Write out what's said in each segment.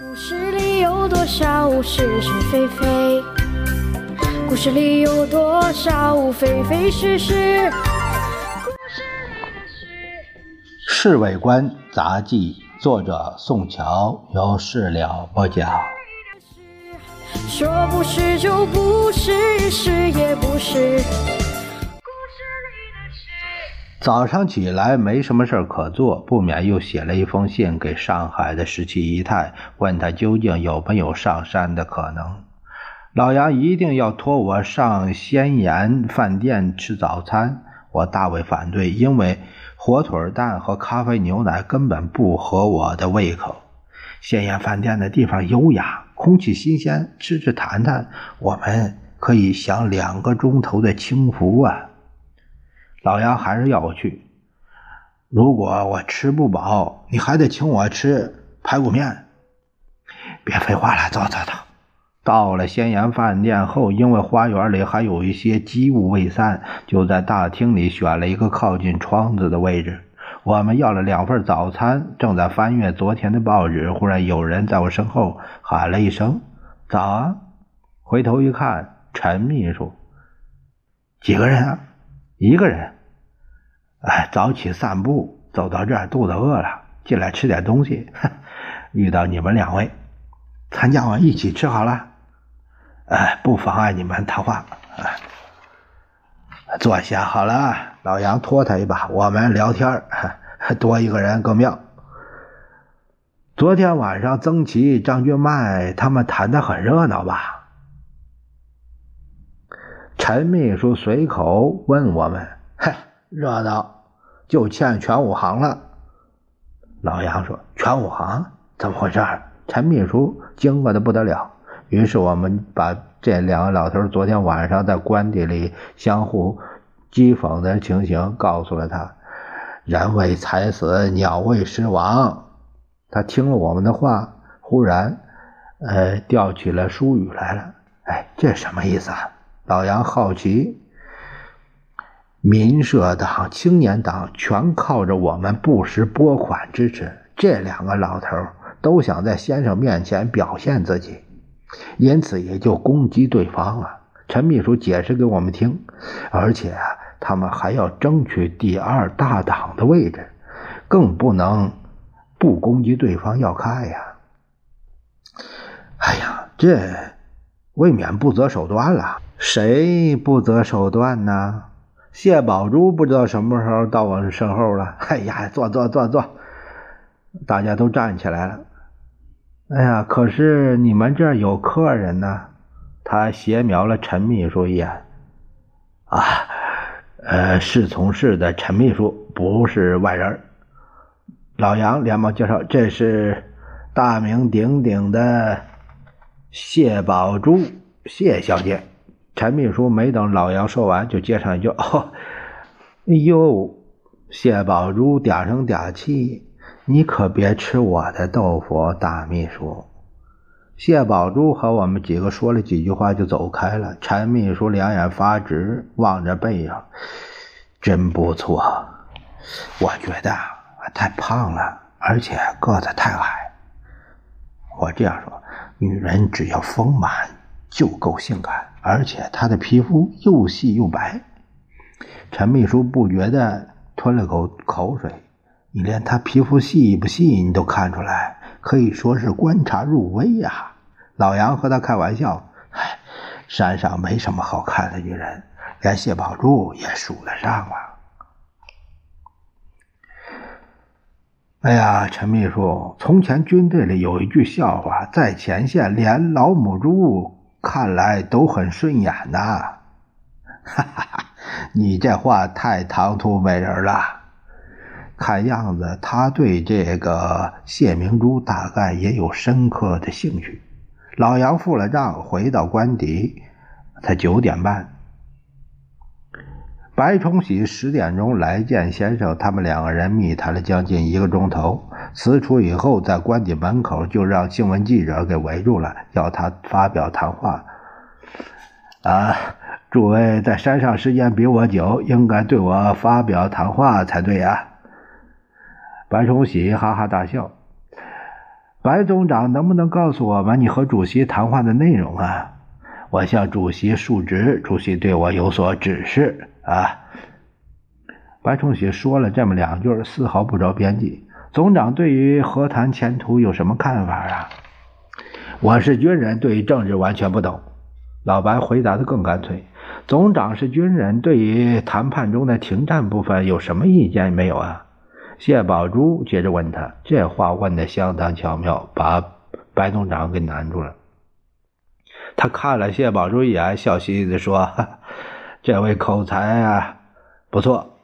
故事里有多少是是非非？故事里有多少非非是是？侍卫官杂记，作者宋乔，由事了播讲。说不是就不是，是也不是。早上起来没什么事可做，不免又写了一封信给上海的十七姨太，问他究竟有没有上山的可能。老杨一定要托我上仙岩饭店吃早餐，我大为反对，因为火腿蛋和咖啡牛奶根本不合我的胃口。仙岩饭店的地方优雅，空气新鲜，吃吃谈谈，我们可以享两个钟头的清福啊！老杨还是要我去。如果我吃不饱，你还得请我吃排骨面。别废话了，走走走。到了仙岩饭店后，因为花园里还有一些积物未散，就在大厅里选了一个靠近窗子的位置。我们要了两份早餐，正在翻阅昨天的报纸，忽然有人在我身后喊了一声：“早啊！”回头一看，陈秘书。几个人啊？一个人，哎，早起散步，走到这儿，肚子饿了，进来吃点东西。遇到你们两位，参加完一起吃好了。哎，不妨碍你们谈话。哎，坐下好了。老杨拖他一把，我们聊天 多一个人更妙。昨天晚上，曾琦、张君迈他们谈的很热闹吧？陈秘书随口问我们：“嗨，热闹，就欠全武行了。”老杨说：“全武行怎么回事？”陈秘书惊愕的不得了。于是我们把这两个老头昨天晚上在官邸里相互讥讽的情形告诉了他。人为财死，鸟为食亡。他听了我们的话，忽然，呃，调起了书语来了。哎，这什么意思啊？老杨好奇，民社党、青年党全靠着我们不时拨款支持。这两个老头都想在先生面前表现自己，因此也就攻击对方了。陈秘书解释给我们听，而且啊，他们还要争取第二大党的位置，更不能不攻击对方要开呀。哎呀，这未免不择手段了。谁不择手段呢？谢宝珠不知道什么时候到我身后了。哎呀，坐坐坐坐，大家都站起来了。哎呀，可是你们这儿有客人呢。他斜瞄了陈秘书一眼。啊，呃，是从事的陈秘书，不是外人。老杨连忙介绍：“这是大名鼎鼎的谢宝珠，谢小姐。”陈秘书没等老杨说完，就接上一句：“哦，哎呦，谢宝珠嗲声嗲气，你可别吃我的豆腐，大秘书。”谢宝珠和我们几个说了几句话，就走开了。陈秘书两眼发直，望着背影，真不错。我觉得太胖了，而且个子太矮。我这样说，女人只要丰满就够性感。而且她的皮肤又细又白，陈秘书不觉得吞了口口水。你连她皮肤细不细你都看出来，可以说是观察入微呀。老杨和他开玩笑：“唉，山上没什么好看的女人，连谢宝珠也数得上了。”哎呀，陈秘书，从前军队里有一句笑话，在前线连老母猪。看来都很顺眼呐，哈 哈哈！你这话太唐突美人了。看样子他对这个谢明珠大概也有深刻的兴趣。老杨付了账，回到官邸，才九点半。白崇禧十点钟来见先生，他们两个人密谈了将近一个钟头。辞出以后，在官邸门口就让新闻记者给围住了，要他发表谈话。啊，诸位在山上时间比我久，应该对我发表谈话才对呀。白崇禧哈哈大笑。白总长，能不能告诉我们你和主席谈话的内容啊？我向主席述职，主席对我有所指示啊。白崇禧说了这么两句，丝毫不着边际。总长对于和谈前途有什么看法啊？我是军人，对于政治完全不懂。老白回答的更干脆。总长是军人，对于谈判中的停战部分有什么意见没有啊？谢宝珠接着问他，这话问的相当巧妙，把白总长给难住了。他看了谢宝珠一眼，笑嘻嘻的说：“ 这位口才啊，不错。”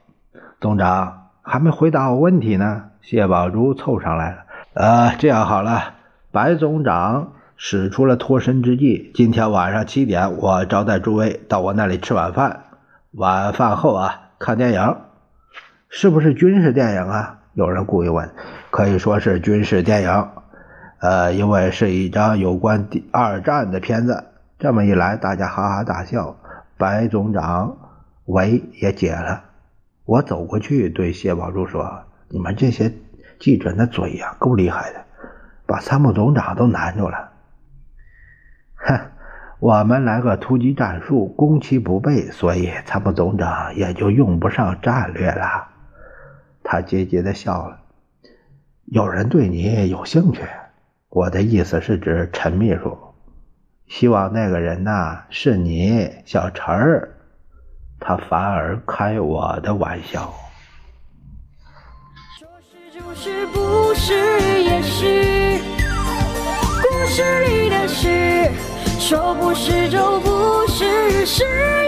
总长还没回答我问题呢。谢宝珠凑上来了。呃，这样好了，白总长使出了脱身之计。今天晚上七点，我招待诸位到我那里吃晚饭。晚饭后啊，看电影，是不是军事电影啊？有人故意问。可以说是军事电影。呃，因为是一张有关第二战的片子。这么一来，大家哈哈大笑。白总长围也解了。我走过去对谢宝珠说：“你们这些记者的嘴呀，够厉害的，把参谋总长都难住了。”哼，我们来个突击战术，攻其不备，所以参谋总长也就用不上战略了。他桀桀的笑了。有人对你有兴趣，我的意思是指陈秘书，希望那个人呐是你，小陈儿。他反而开我的玩笑。说是就是，不是也是，故事里的事，说不是就不是，是。